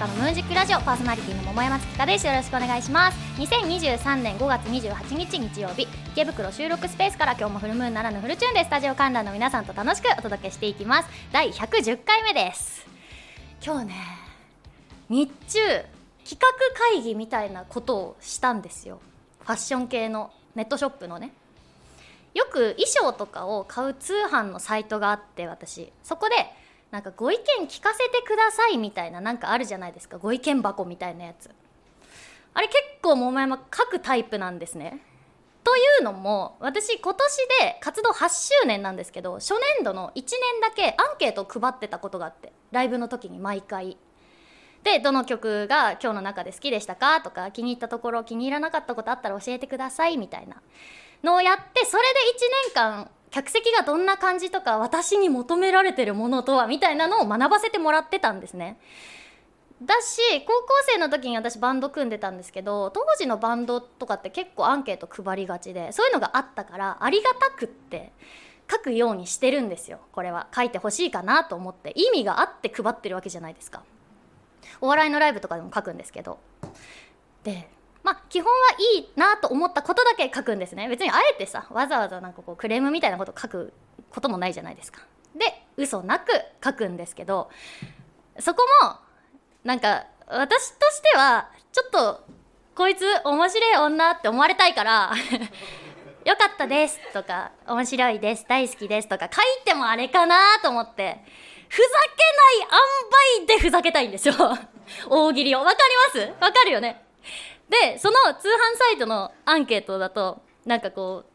香のムージックラジオパーソナリティの桃山月香です。よろしくお願いします。2023年5月28日日曜日池袋収録スペースから今日もフルムーンならぬフルチューンでスタジオ観覧の皆さんと楽しくお届けしていきます。第110回目です。今日ね日中企画会議みたいなことをしたんですよ。ファッション系のネットショップのね。よく衣装とかを買う通販のサイトがあって私。そこでなんかご意見聞かせてくださいみたいななんかあるじゃないですか。ご意見箱みたいなやつ。あれ結構桃山書くタイプなんですね。というのも私今年で活動8周年なんですけど初年度の1年だけアンケートを配ってたことがあってライブの時に毎回。でどの曲が今日の中で好きでしたかとか気に入ったところ気に入らなかったことあったら教えてくださいみたいなのをやってそれで1年間客席がどんな感じとか私に求められてるものとはみたいなのを学ばせてもらってたんですね。だし高校生の時に私バンド組んでたんですけど当時のバンドとかって結構アンケート配りがちでそういうのがあったからありがたくって書くようにしてるんですよ。これは。書いてほしいかなと思って。意味があって配ってるわけじゃないですか。お笑いのライブとかでも書くんですけど。でまあ基本はいいなと思ったことだけ書くんですね。別にあえてさわざわざなんかこうクレームみたいなこと書くこともないじゃないですか。で嘘なく書くんですけどそこもなんか私としてはちょっとこいつ面白い女って思われたいから よかったですとか面白いです大好きですとか書いてもあれかなと思ってふざけない塩梅でふざけたいんですよ。大喜利を。わかります？わかるよね？でその通販サイトのアンケートだとなんかこう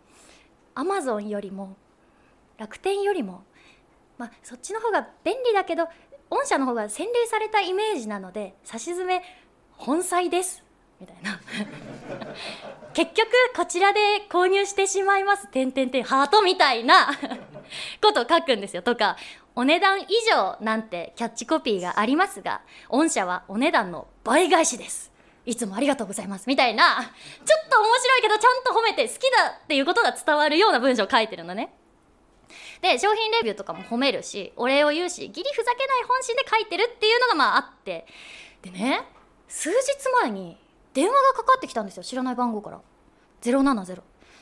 アマゾンよりも楽天よりもまあそっちの方が便利だけど御社の方が洗練されたイメージなので差し詰め本妻ですみたいな。結局こちらで購入してしまいますてんてんてんハートみたいなことを書くんですよ。とかお値段以上なんてキャッチコピーがありますが御社はお値段の倍返しです。いつもありがとうございますみたいなちょっと面白いけどちゃんと褒めて好きだっていうことが伝わるような文章を書いてるのね。で商品レビューとかも褒めるしお礼を言うしギリふざけない本心で書いてるっていうのがまああって。でね数日前に電話がかかってきたんですよ知らない番号から。070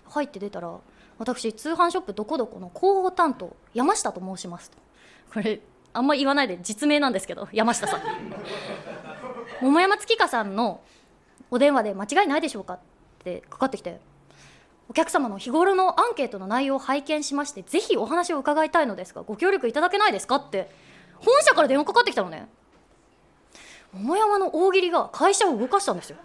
入って出たら私通販ショップどこどこの広報担当山下と申しますと。これあんま言わないで実名なんですけど山下さん。桃山月花さんのお電話で間違いないでしょうかってかかってきてお客様の日頃のアンケートの内容を拝見しましてぜひお話を伺いたいのですがご協力いただけないですかって本社から電話かかってきたのね。桃山の大喜利が会社を動かしたんですよ。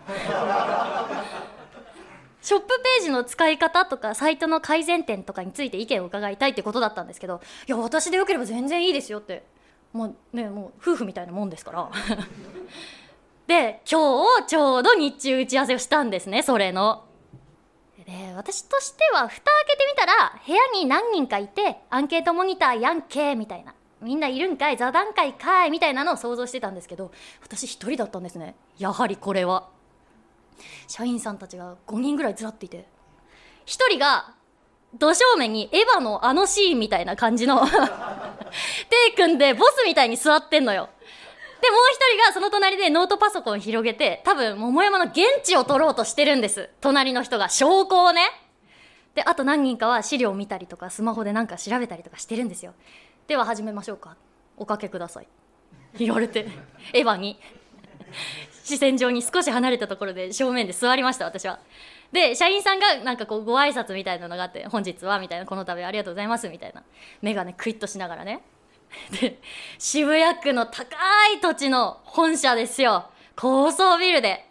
ショップページの使い方とかサイトの改善点とかについて意見を伺いたいってことだったんですけどいや私でよければ全然いいですよって。もうねもう夫婦みたいなもんですから。で今日ちょうど日中打ち合わせをしたんですねそれの。で私としては蓋開けてみたら部屋に何人かいてアンケートモニターやんけみたいな。みんないるんかい座談会かいみたいなのを想像してたんですけど私一人だったんですねやはりこれは。社員さんたちが5人ぐらいずらっていて1人が土正面にエヴァのあのシーンみたいな感じの 手組んでボスみたいに座ってんのよ。でもう一人がその隣でノートパソコンを広げて多分桃山の現地を取ろうとしてるんです。隣の人が。証拠をね。であと何人かは資料を見たりとかスマホで何か調べたりとかしてるんですよ。では始めましょうか。おかけください。言われて エヴァに。視線上に少し離れたところで正面で座りました私は。で社員さんがなんかこうご挨拶みたいなのがあって「本日は」みたいな「この度ありがとうございます」みたいな。眼鏡クイッとしながらね。で渋谷区の高い土地の本社ですよ。高層ビルで。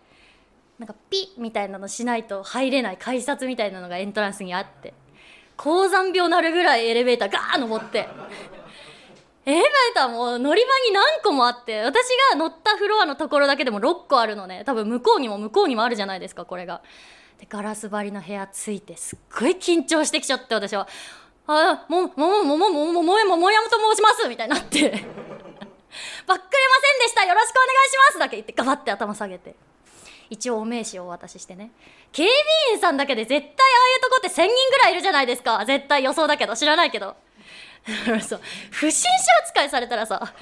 なんかピッみたいなのしないと入れない改札みたいなのがエントランスにあって。高山病なるぐらいエレベーターガー登って。エレベーターも乗り場に何個もあって。私が乗ったフロアのところだけでも6個あるのね。多分向こうにも向こうにもあるじゃないですかこれが。でガラス張りの部屋ついてすっごい緊張してきちゃって私は。あ、も、も、も、も、も、も、も、も、も、もやもと申しますみたいになって。ばっくれませんでしたよろしくお願いしますだけ言ってガバって頭下げて。一応お名刺をお渡ししてね。警備員さんだけで絶対ああいうとこって1000人ぐらいいるじゃないですか。絶対予想だけど、知らないけど。だからさ、不審者扱いされたらさ、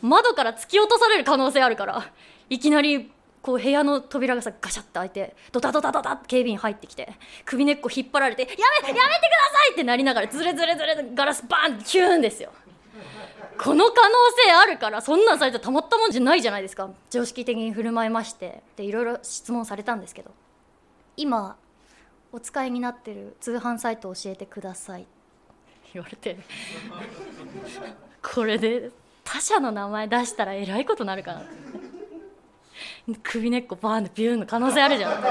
窓から突き落とされる可能性あるからいきなりこう部屋の扉がさガシャッて開いてドタドタドタって警備員入ってきて首根っこ引っ張られて「やめやめてください!」ってなりながらズレズレズレガラスバーンってキューンですよこの可能性あるからそんなんされたらたまったもんじゃないじゃないですか常識的に振る舞いましてでいろいろ質問されたんですけど今お使いになってる通販サイト教えてください言われてこれで他社の名前出したらえらいことなるかなって 首根っこバーンでビューンの可能性あるじゃん。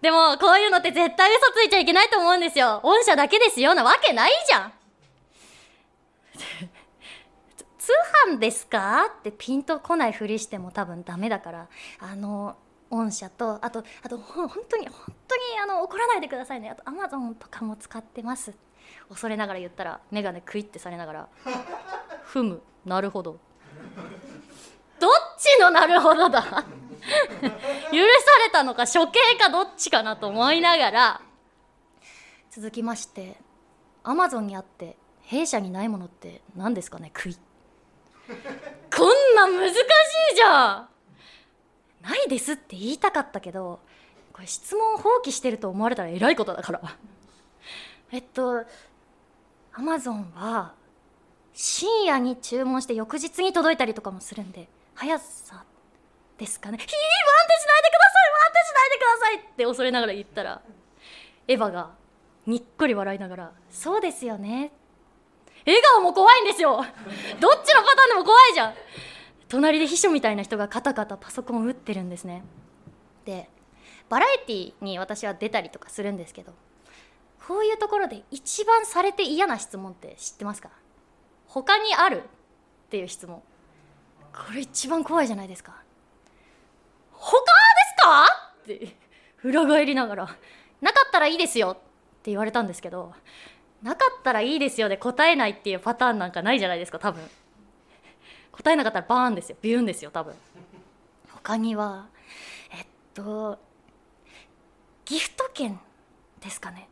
でもこういうのって絶対嘘ついちゃいけないと思うんですよ。御社だけですよなわけないじゃん。通販ですか？ってピンとこないふりしても多分ダメだから。あの御社とあとあとほ本当に本当にあの怒らないでくださいね。あとアマゾンとかも使ってます。恐れながら言ったら眼鏡クイってされながら「ふむ。なるほど」どっちのなるほどだ？許されたのか処刑かどっちかなと思いながら。続きましてアマゾンにあって弊社にないものって何ですかねクイこんな難しいじゃん。ないですって言いたかったけどこれ質問放棄してると思われたらえらいことだから。えっとアマゾンは深夜に注文して翌日に届いたりとかもするんで速さですかね「ひーワンテしないでくださいワンテしないでください」って恐れながら言ったらエヴァがにっこり笑いながら「そうですよね」笑顔も怖いんですよ どっちのパターンでも怖いじゃん隣で秘書みたいな人がカタカタパソコンを打ってるんですねでバラエティーに私は出たりとかするんですけどこういうところで一番されて嫌な質問って知ってますか他にある？っていう質問。これ一番怖いじゃないですか。他ですか？って裏返りながらなかったらいいですよ。って言われたんですけどなかったらいいですよで答えないっていうパターンなんかないじゃないですか多分。答えなかったらバーンですよ。ビューンですよ多分。他にはえっとギフト券ですかね。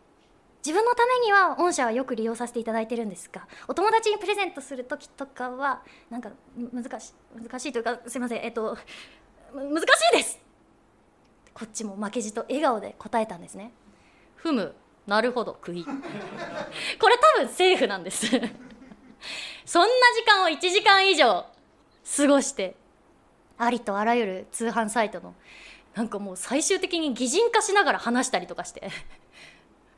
自分のためには御社はよく利用させていただいてるんですがお友達にプレゼントする時とかはなんか難し難しいというかすいません。えっと難しいです！こっちも負けじと笑顔で答えたんですね。ふむなるほど釘これ多分セーフなんです。そんな時間を1時間以上過ごしてありとあらゆる通販サイトのなんかもう最終的に擬人化しながら話したりとかして。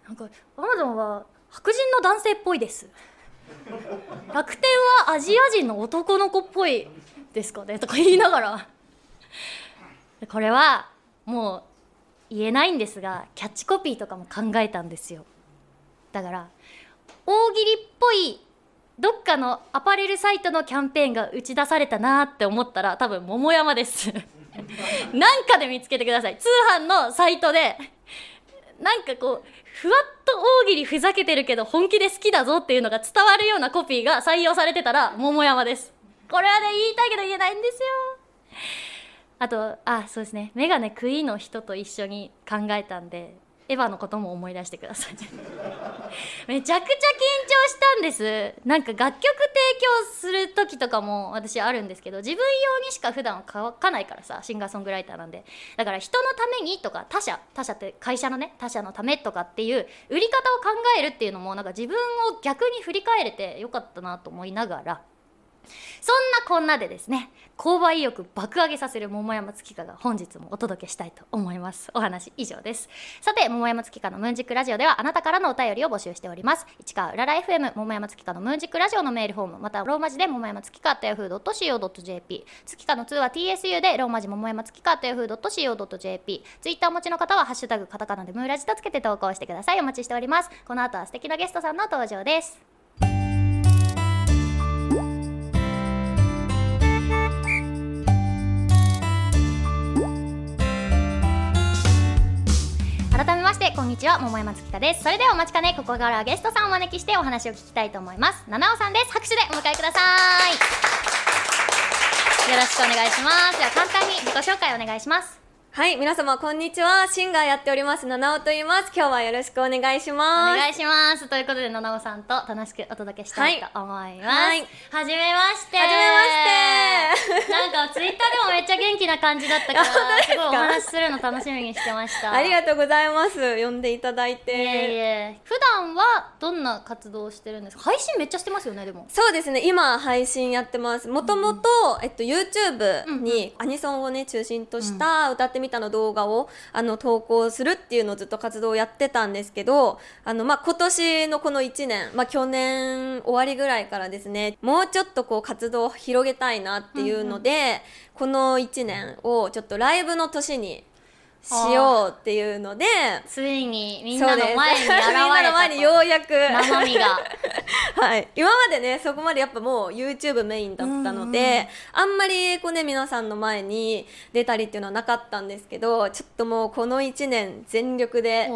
なんかアマゾンは白人の男性っぽいです。楽天はアジア人の男の子っぽいですかねとか言いながら。これはもう言えないんですがキャッチコピーとかも考えたんですよ。だから大喜利っぽいどっかのアパレルサイトのキャンペーンが打ち出されたなって思ったら多分桃山です。なんかで見つけてください。通販のサイトで。なんかこうふわっと大喜利ふざけてるけど本気で好きだぞっていうのが伝わるようなコピーが採用されてたら桃山です。これはね言いたいけど言えないんですよ。あとあそうですね。メガネクイーンの人と一緒に考えたんでエヴァのことも思い出してください。めちゃくちゃ緊張したんです。なんか楽曲提供する時とかも私あるんですけど自分用にしか普段書かないからさシンガーソングライターなんで。だから人のためにとか他社他社って会社のね他社のためとかっていう売り方を考えるっていうのもなんか自分を逆に振り返れてよかったなと思いながらそんなこんなでですね購買意欲爆上げさせる桃山月花が本日もお届けしたいと思います。お話以上です。さて桃山月花のムーンジックラジオではあなたからのお便りを募集しております。市川うらら FM 桃山月花のムーンジックラジオのメールフォームまたローマ字で桃山月花 yahoo.co.jp 月花の2は TSU でローマ字桃山月花 yahoo.co.jp ツイッターお持ちの方はハッシュタグカタカナでムーラジとつけて投稿してください。お待ちしております。この後は素敵なゲストさんの登場です。改めましてこんにちは。桃山月花です。それではお待ちかね。ここからゲストさんをお招きしてお話を聞きたいと思います。七尾さんです。拍手でお迎えください。よろしくお願いします。では簡単に自己紹介お願いします。はい、皆様こんにちは。シンガーやっております、七尾と言います。今日はよろしくお願いしおます。願いします。ということで七尾さんと楽しくお届けしたいと思います、はい。はじめまして。はじめましてかツイッターでもめっちゃ元気な感じだったから すごいお話しするの楽しみにしてました。ありがとうございます。呼んでいただいて。いえいえ。普段はどんな活動をしてるんですか？配信めっちゃしてますよねでも。そうですね、今配信やってます。もともと、えっと、YouTube にアニソンをね、中心とした歌ってみたの動画を、あの、投稿するっていうのをずっと活動をやってたんですけど、あの、まあ、今年のこの1年、まあ、去年終わりぐらいからですね、もうちょっとこう活動を広げたいなっていうので、この1年をちょっとライブの年にしようっていうので、ついにみんなの前に現れたみんなの前にようやく。はい、今までねそこまでやっぱもう YouTube メインだったので、あんまりこうね皆さんの前に出たりっていうのはなかったんですけどちょっともうこの1年全力で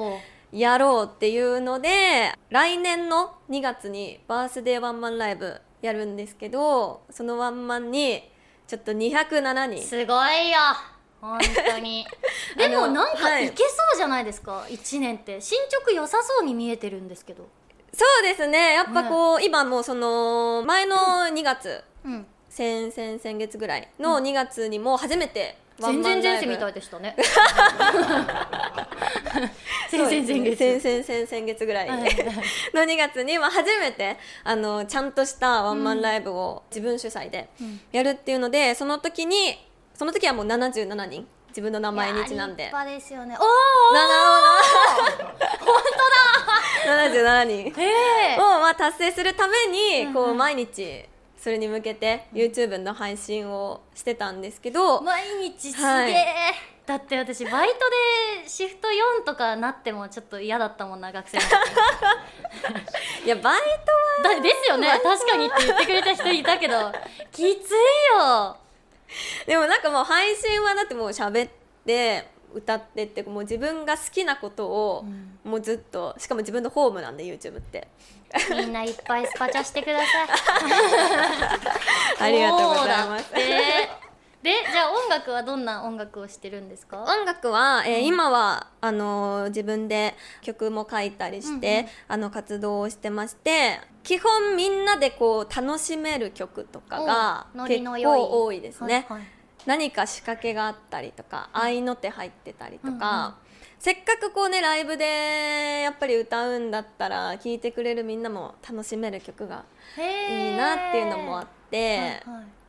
やろうっていうので来年の2月にバースデーワンマンライブやるんですけどそのワンマンにちょっと207人。すごいよ。本当に。でもなんかはい。いけそうじゃないですか、一1年って。進捗良さそうに見えてるんですけど。そうですね。やっぱこう、今もうその前の2月、うん。先々先月ぐらいの2月にも初めてワン全然前世みたいでしたね。先々前月。先々先々月ぐらい。はい。の2月に、まあ、初めてあのちゃんとしたワンマンライブを自分主催でうん。やるっていうのでその時にその時はもう77人。自分の名前にちなんで。立派ですよね。お77 人。おへえを、まあ、達成するために、こう毎日それに向けて YouTube の配信をしてたんですけど、毎日すげえ、はい。だって私バイトでシフト4とかなってもちょっと嫌だったもんな学生の時。いやバイトはだですよね。確かにって言ってくれた人いたけど きついよ。でもなんかもう配信はだってもう喋って歌ってってもう自分が好きなことをもうずっとしかも自分のホームなんで YouTube ってみんないっぱいスパチャしてください。ありがとうございます。でじゃあ音楽はどんな音楽をしてるんですか？音楽は、えー今はあのー自分で曲も書いたりして、うんうん。あの活動をしてまして基本みんなでこう楽しめる曲とかが結構多いですね、はいはい。何か仕掛けがあったりとか合いの手入ってたりとか、うんうんせっかくこうねライブでやっぱり歌うんだったら聴いてくれるみんなも楽しめる曲がいいなっていうのもあって、はいはい。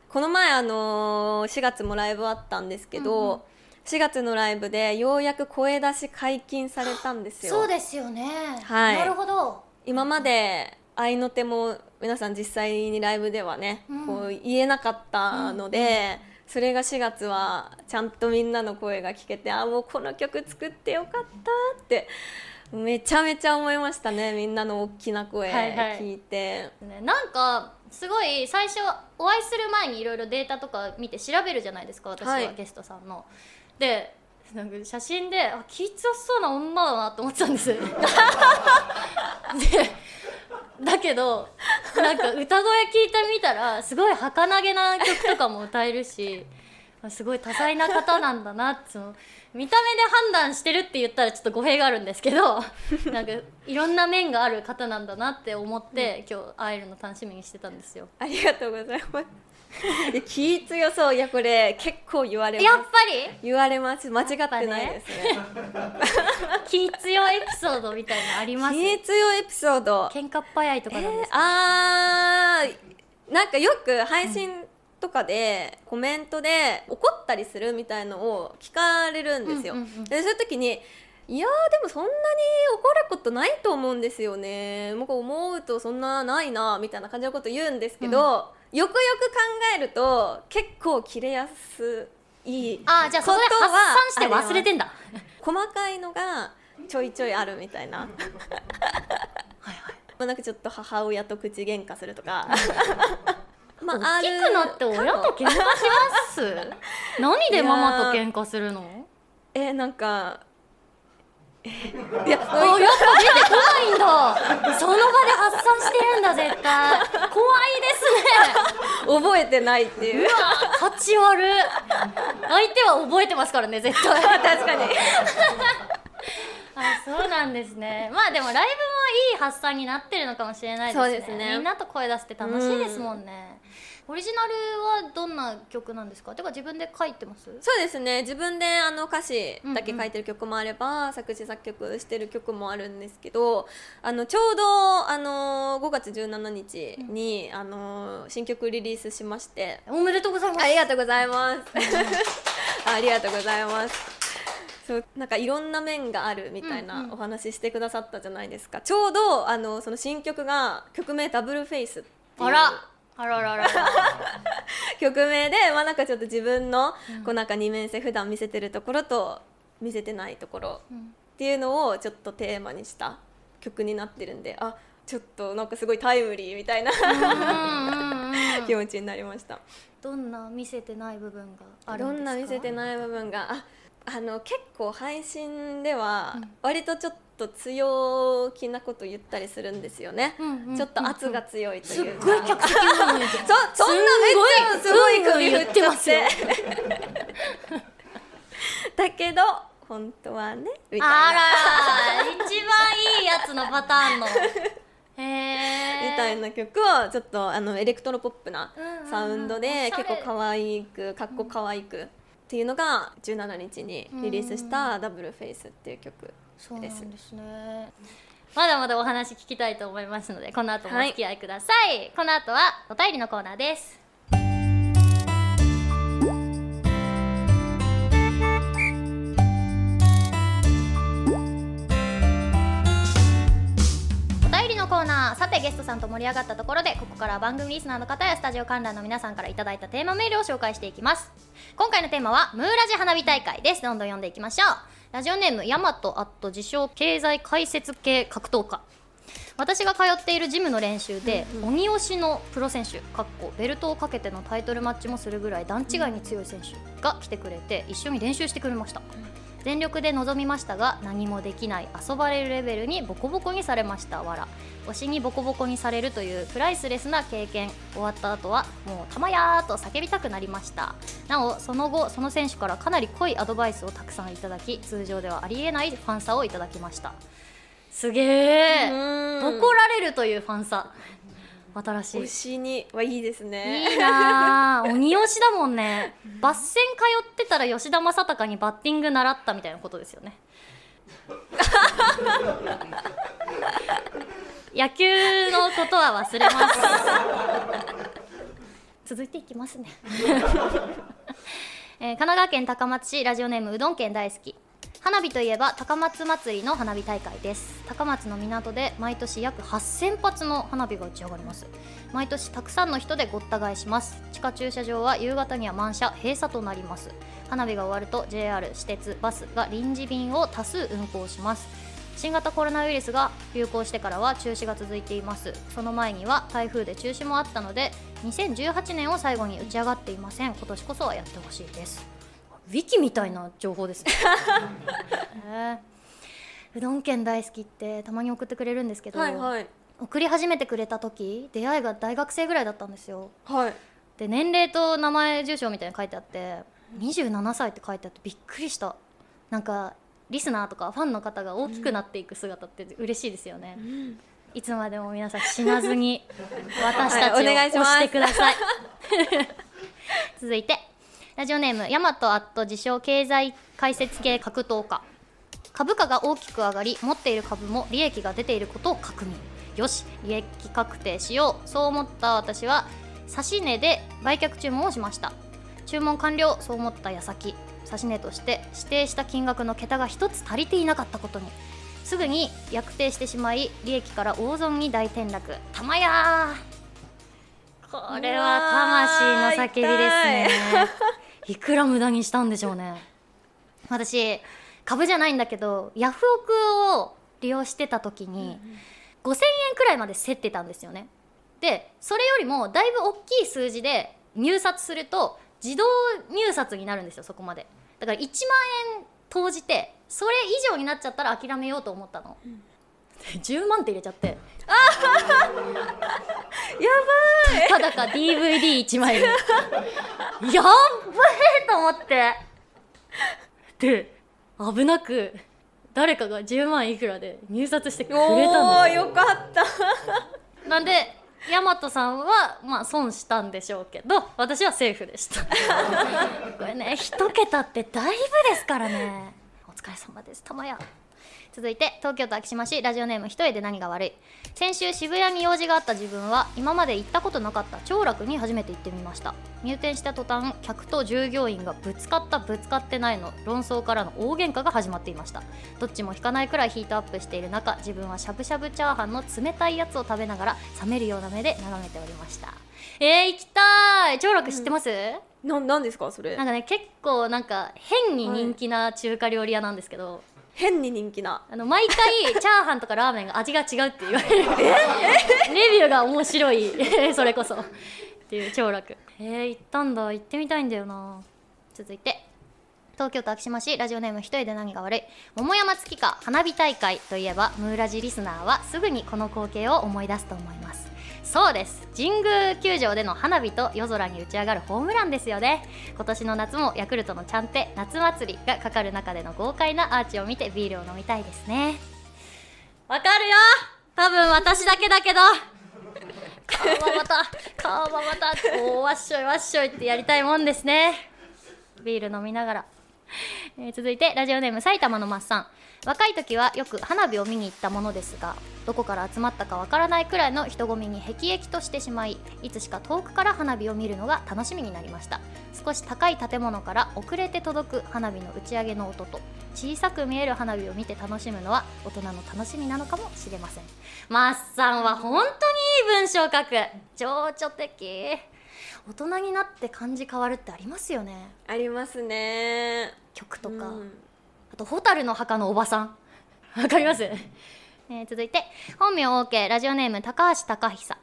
この前あのー4月もライブあったんですけど、うんうん。4月のライブでようやく声出し解禁されたんですよ。そうですよね。はい。なるほど。今まで合いの手も皆さん実際にライブではね、うん。こう言えなかったので、それが4月はちゃんとみんなの声が聞けてあもうこの曲作ってよかったってめちゃめちゃ思いましたねみんなの大きな声はいはい。聞いなんかすごい最初お会いする前にいろいろデータとか見て調べるじゃないですか私は、はい。ゲストさんの。でなんか写真であ気強そうな女だなと思ってたんです でだけどなんか歌声聞いてみたらすごい儚げな曲とかも歌えるしすごい多彩な方なんだなって見た目で判断してるって言ったらちょっと語弊があるんですけど なんかいろんな面がある方なんだなって思って、今日会えるの楽しみにしてたんですよ。ありがとうございます。気強そう。いやこれ結構言われます。やっぱり？言われます。間違ってないですね。気強エピソードみたいなのあります？気強エピソード。喧嘩っ早いとかなんですか、あーなんかよく配信とかでコメントで怒ったりするみたいのを聞かれるんですよ、うんうんうん。でそういう時にいやーでもそんなに怒ることないと思うんですよね。僕思うとそんなないなみたいな感じのこと言うんですけど、よくよく考えると結構切れやすいああじゃあそこで発散して忘れてんんだ細かいのがちょいちょいあるみたいな。はいはい。まあなんかちょっと母親と口喧嘩するとかま大きくなって親と喧嘩します。何でママと喧嘩するの？えなんかえいやあやっぱ出てこないんだ。その場で発散してるんだ絶対。怖いですね。覚えてないっていう。うわ価値悪。相手は覚えてますからね絶対。確かに。あそうなんですね。まあでもライブもいい発散になってるのかもしれないですね。そうですね。みんなと声出して楽しいですもんね、オリジナルはどんな曲なんですか？てか自分で書いてます？そうですね。自分であの歌詞だけ書いてる曲もあれば、作詞作曲してる曲もあるんですけどあのちょうどあの5月17日に、あの新曲リリースしまして。おめでとうございます。ありがとうございます。ありがとうございます。そうなんかいろんな面があるみたいうんうなん。お話ししてくださったじゃないですか、ちょうどあのその新曲が曲名「ダブルフェイス」っていうあらあららら。ら 曲名で、まあ、なんかちょっと自分のこうなんか二面性普段見せてるところと見せてないところうん。っていうのをちょっとテーマにした曲になってるんであちょっとなんかすごいタイムリーみたいな気持ちになりました。どんな見せてない部分があるどんですか？んな見せてない部分が？ああの結構配信ではうん。割とちょっと強気なこと言ったりするんですよね、うんうんうんちょっと圧が強いとすっいうか。ごい客席の方にそそんなめっちゃすごいうんうん首振言って。ますよだけど本当はねみたいな。あら一番いいやつのパターンの。みたいな曲をちょっとあのエレクトロポップなうんうんうんサウンドおで結構可愛くかっこ可愛くっていうのが17日にリリースした「ダブルフェイス」っていう曲そうなんですですね。まだまだお話聞きたいと思いますのでこの後もお付き合いください、この後はお便りのコーナーですのコーナー。さてゲストさんと盛り上がったところでここからは番組リスナーの方やスタジオ観覧の皆さんからいただいたテーマメールを紹介していきます。今回のテーマはムーラジ花火大会です。どんどん読んでいきましょう。ラジオネームヤマトアット自称経済解説系格闘家。私が通っているジムの練習で、鬼推しのプロ選手かっこベルトをかけてのタイトルマッチもするぐらい段違いに強い選手が来てくれて一緒に練習してくれました、全力で臨みましたが何もできない遊ばれるレベルにボコボコにされました。わら推しにボコボコにされるというプライスレスな経験。終わった後はもうたまやーと叫びたくなりました。なおその後その選手からかなり濃いアドバイスをたくさんいただき通常ではありえないファンサをいただきました。すげえうん。怒られるというファンサ新しい。推しにはいいですね。いいなあ鬼推しだもんね。バッセン通ってたら吉田正尚にバッティング習ったみたいなことですよね。野球のことは忘れます。続いていきますね、えー神奈川県高松市ラジオネームうどん県大好き花火といえば高松祭りの花火大会です。高松の港で毎年約8000発の花火が打ち上がります。毎年たくさんの人でごった返します。地下駐車場は夕方には満車閉鎖となります。花火が終わると JR 私鉄バスが臨時便を多数運行します。新型コロナウイルスが流行してからは中止が続いています。その前には台風で中止もあったので2018年を最後に打ち上がっていません。今年こそはやってほしいです。ウィキみたいな情報ですね。へ えうどん県大好きってたまに送ってくれるんですけど、はいはい。送り始めてくれた時出会いが大学生ぐらいだったんですよ。はい。で年齢と名前住所みたいに書いてあって27歳って書いてあってびっくりした。なんかリスナーとかファンの方が大きくなっていく姿って嬉しいですよね、いつまでも皆さん死なずに私たちをはいお願いします。押してください。続いてラジオネームヤマトアット自称経済解説系格闘家。株価が大きく上がり持っている株も利益が出ていることを確認。よし利益確定しようそう思った私は指値で売却注文をしました。注文完了そう思った矢先。指値として指定した金額の桁が一つ足りていなかったことに。すぐに約定してしまい利益から大損に大転落。たまやー。これは魂の叫びですねいくら無駄にしたんでしょうね。私株じゃないんだけどヤフオクを利用してた時に5000円くらいまで競ってたんですよね。でそれよりもだいぶ大きい数字で入札すると自動入札になるんですよそこまで。だから1万円投じてそれ以上になっちゃったら諦めようと思ったの、で 10万って入れちゃって。やばい。ただか DVD1 枚で。やっばえと思って。で危なく誰かが10万いくらで入札してくれたんですおーよかった。なんで大和さんはまあ損したんでしょうけど私はセーフでした。これね一桁ってだいぶですからね。お疲れ様ですたまや続いて東京都昭島市ラジオネーム一重で何が悪い。先週渋谷に用事があった自分は今まで行ったことなかった長楽に初めて行ってみました。入店した途端客と従業員がぶつかったぶつかってないの論争からの大喧嘩が始まっていました。どっちも引かないくらいヒートアップしている中自分はしゃぶしゃぶチャーハンの冷たいやつを食べながら冷めるような目で眺めておりました。えー、行きたい！長楽知ってます、ななんですかそれ？なんかね結構なんか変に人気な中華料理屋なんですけど、変に人気な。あの毎回 チャーハンとかラーメンが味が違うって言われる。レビューが面白い。それこそ。っていう長楽。えー、行ったんだ。行ってみたいんだよな。続いて。東京都昭島市。ラジオネーム一人で何が悪い。桃山月花花火大会といえばムーラジリスナーはすぐにこの光景を思い出すと思いますそうです。神宮球場での花火と夜空に打ち上がるホームランですよね。今年の夏もヤクルトのちゃんて夏祭りがかかる中での豪快なアーチを見てビールを飲みたいですね。わかるよ。多分私だけだけど。顔はまた顔はまたおーわっしょいわっしょいってやりたいもんですね。ビール飲みながら。えー続いてラジオネーム埼玉のマッサン若い時はよく花火を見に行ったものですがどこから集まったかわからないくらいの人混みに辟易としてしまいいつしか遠くから花火を見るのが楽しみになりました。少し高い建物から遅れて届く花火の打ち上げの音と小さく見える花火を見て楽しむのは大人の楽しみなのかもしれません。マッサンは本当にいい文章を書く。情緒的。大人になって感じ変わるってありますよね。ありますね。曲とか、うん。あと蛍の墓のおばさん。わかります、えー続いて。本名 OK ラジオネーム高橋貴久。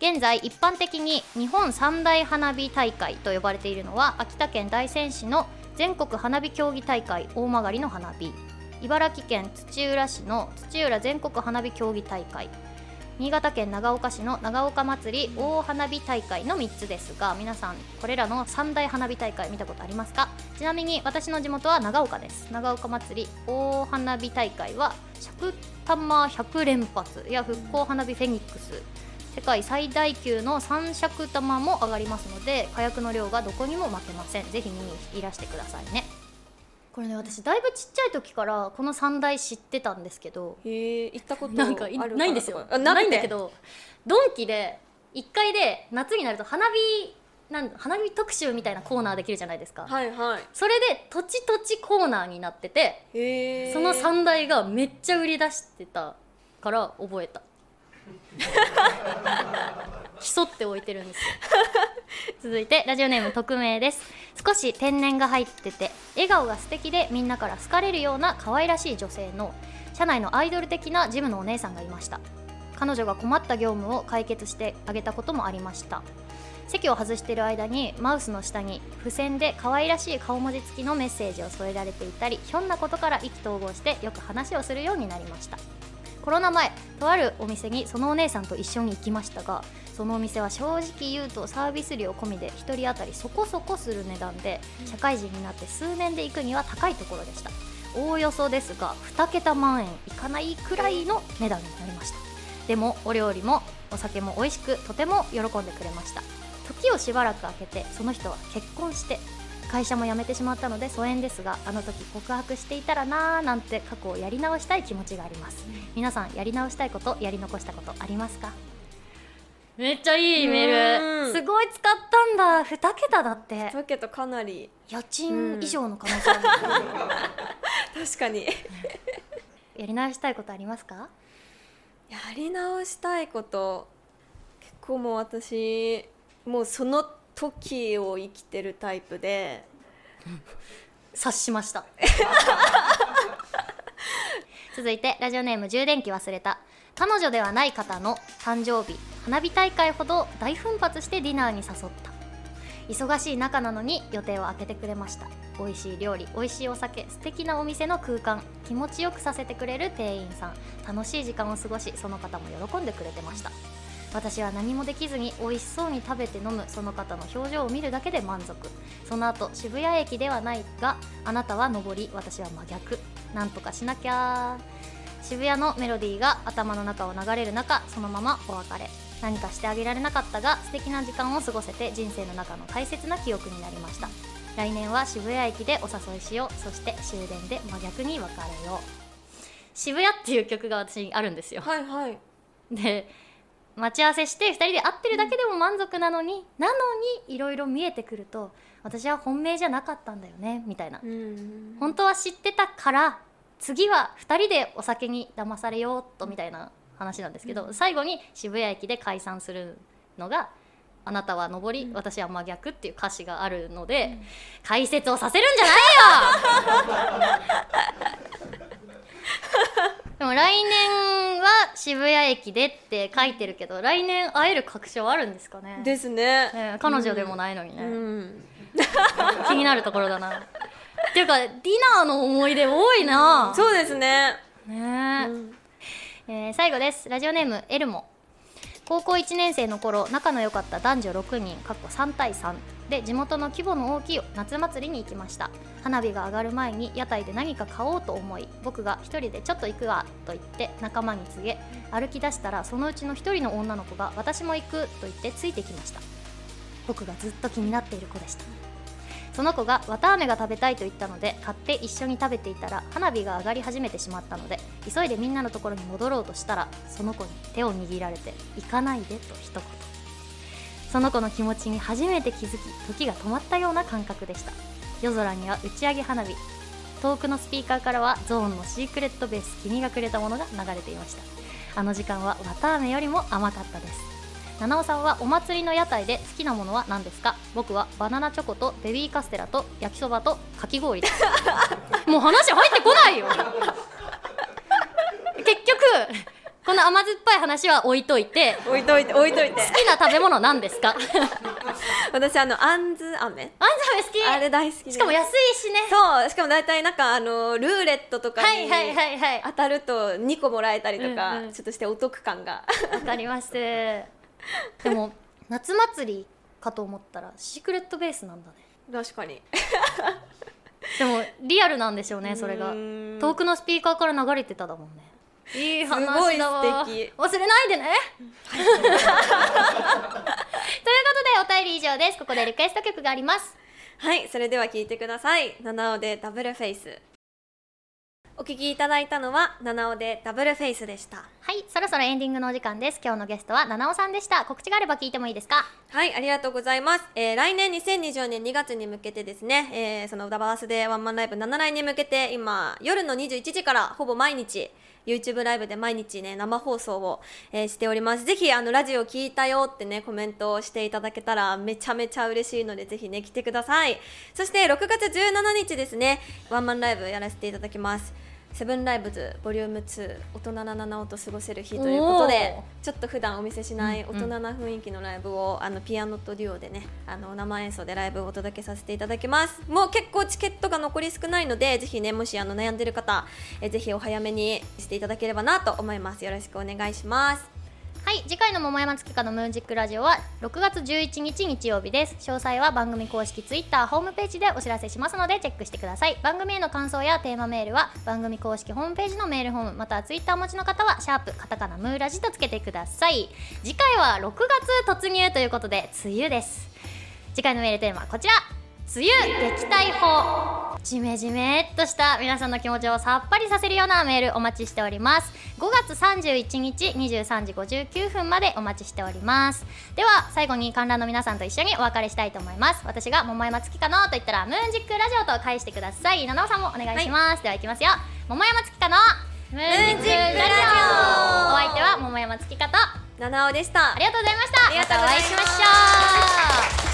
現在一般的に日本三大花火大会と呼ばれているのは秋田県大仙市の全国花火競技大会大曲の花火。茨城県土浦市の土浦全国花火競技大会新潟県長岡市の長岡祭り大花火大会の3つですが皆さんこれらの三大花火大会見たことありますか？ちなみに私の地元は長岡です。長岡祭り大花火大会は尺玉100連発や復興花火フェニックス。世界最大級の三尺玉も上がりますので火薬の量がどこにも負けません。ぜひ見にいらしてくださいね。これね私だいぶちっちゃい時からこの三大知ってたんですけどへえ行ったことな？んかないんですよ。あないんだけどドンキで1階で夏になると花火なん花火特集みたいなコーナーできるじゃないですか、はいはい。それで土地土地コーナーになっててへえその三大がめっちゃ売り出してたから覚えた。競って置いてるんですよ。続いてラジオネーム匿名です少し天然が入ってて笑顔が素敵でみんなから好かれるような可愛らしい女性の社内のアイドル的なジムのお姉さんがいました。彼女が困った業務を解決してあげたこともありました。席を外している間にマウスの下に付箋で可愛らしい顔文字付きのメッセージを添えられていたりひょんなことから意気投合してよく話をするようになりました。コロナ前とあるお店にそのお姉さんと一緒に行きましたがそのお店は正直言うとサービス料込みで1人当たりそこそこする値段で社会人になって数年で行くには高いところでした。おおよそですが2桁万円いかないくらいの値段になりました。でもお料理もお酒も美味しくとても喜んでくれました。時をしばらく空けてその人は結婚して会社も辞めてしまったので疎遠ですがあの時告白していたらなーなんて過去をやり直したい気持ちがあります、皆さんやり直したいことやり残したことありますか？めっちゃいいメーうん。ルすごい使ったんだ。2桁だって。だけどかなり。家賃以上の可能性ある、確かに。やり直したいことありますか？やり直したいこと。結構もう私もうその時を生きてるタイプで。察しました。続いてラジオネーム充電器忘れた彼女ではない方の誕生日花火大会ほど大奮発してディナーに誘った。忙しい中なのに予定を空けてくれました。美味しい料理美味しいお酒素敵なお店の空間気持ちよくさせてくれる店員さん。楽しい時間を過ごしその方も喜んでくれてました。私は何もできずに美味しそうに食べて飲むその方の表情を見るだけで満足。その後渋谷駅ではないがあなたは上り私は真逆。なんとかしなきゃ渋谷のメロディーが頭の中を流れる中そのままお別れ。何かしてあげられなかったが素敵な時間を過ごせて人生の中の大切な記憶になりました。来年は渋谷駅でお誘いしよう。そして終電で真逆に別れよう。渋谷っていう曲が私にあるんですよ。はいはい。で待ち合わせして2人で会ってるだけでも満足なのに、なのにいろいろ見えてくると私は本命じゃなかったんだよねみたいな、うん。本当は知ってたから次は2人でお酒に騙されようとみたいな話なんですけど、最後に渋谷駅で解散するのが「あなたは上り、私は真逆」っていう歌詞があるので、解説をさせるんじゃないよ！でも来年は渋谷駅でって書いてるけど来年会える確証あるんですかね？ですね。ね彼女でもないのにね、うん。気になるところだなっていうかディナーの思い出多いな。そうですね。ね。えうん。えー最後です。ラジオネームエルモ。高校1年生の頃仲の良かった男女6人かっこ3対3で地元の規模の大きい夏祭りに行きました。花火が上がる前に屋台で何か買おうと思い僕が一人でちょっと行くわと言って仲間に告げ歩き出したらそのうちの一人の女の子が私も行くと言ってついてきました。僕がずっと気になっている子でしたその子が綿あめが食べたいと言ったので買って一緒に食べていたら花火が上がり始めてしまったので急いでみんなのところに戻ろうとしたらその子に手を握られて「行かないで」と一言。その子の気持ちに初めて気づき時が止まったような感覚でした。夜空には打ち上げ花火。遠くのスピーカーからはゾーンのシークレットベース君がくれたものが流れていました。あの時間は綿あめよりも甘かったです。七尾さんはお祭りの屋台で好きなものは何ですか？僕はバナナチョコとベビーカステラと焼きそばとかき氷です。もう話入ってこないよ。結局この甘酸っぱい話は置いといて置いといて置いといて。好きな食べ物何ですか？あんず私あのあんず飴。飴好き？あれ大好きで。しかも安いしね。そうしかも大体なんかあのルーレットとかにはいはいはいはい。当たると2個もらえたりとか、ちょっとしてお得感が。わかりますでも夏祭りかと思ったらシークレットベースなんだね。確かに。でもリアルなんでしょうねそれが。遠くのスピーカーから流れてただもんね。いい話だわ。すごい素敵。忘れないでね。ということでお便り以上です。ここでリクエスト曲があります。はいそれでは聞いてください。七尾でダブルフェイスお聞きいただいたのは七尾でダブルフェイスでしたはいそろそろエンディングのお時間です今日のゲストは七尾さんでした告知があれば聞いてもいいですか？はい、ありがとうございます。えー来年2024年2月に向けてですね、えーそのダバースでワンマンライブ7来に向けて今、夜の21時からほぼ毎日、YouTube ライブで毎日ね、生放送を、えーしております。ぜひ、あの、ラジオ聞いたよってね、コメントをしていただけたらめちゃめちゃ嬉しいので、ぜひね、来てください。そして、6月17日ですね、ワンマンライブやらせていただきます。セブンライブズボリューム2大人な七尾と過ごせる日ということでちょっと普段お見せしない大人な雰囲気のライブを、あのピアノとデュオでねあの生演奏でライブをお届けさせていただきます。もう結構チケットが残り少ないのでぜひねもしあの悩んでる方えぜひお早めにしていただければなと思います。よろしくお願いしますはい次回の桃山月花のムーンジックラジオは6月11日日曜日です。詳細は番組公式ツイッターホームページでお知らせしますのでチェックしてください。番組への感想やテーマメールは番組公式ホームページのメールフォームまたはツイッターお持ちの方はシャープカタカナムーラジとつけてください。次回は6月突入ということで梅雨です。次回のメールテーマはこちら。梅雨撃退法。ジメジメっとした皆さんの気持ちをさっぱりさせるようなメールお待ちしております。5月31日23時59分までお待ちしております。では最後に観覧の皆さんと一緒にお別れしたいと思います。私が桃山月かのと言ったらムーンジックラジオと返してください。七尾さんもお願いします、ではいきますよ。桃山月かのムーンジックラジオ。お相手は桃山月かと七尾でした。ありがとうございました。ありがとうございましたたお会いしましょう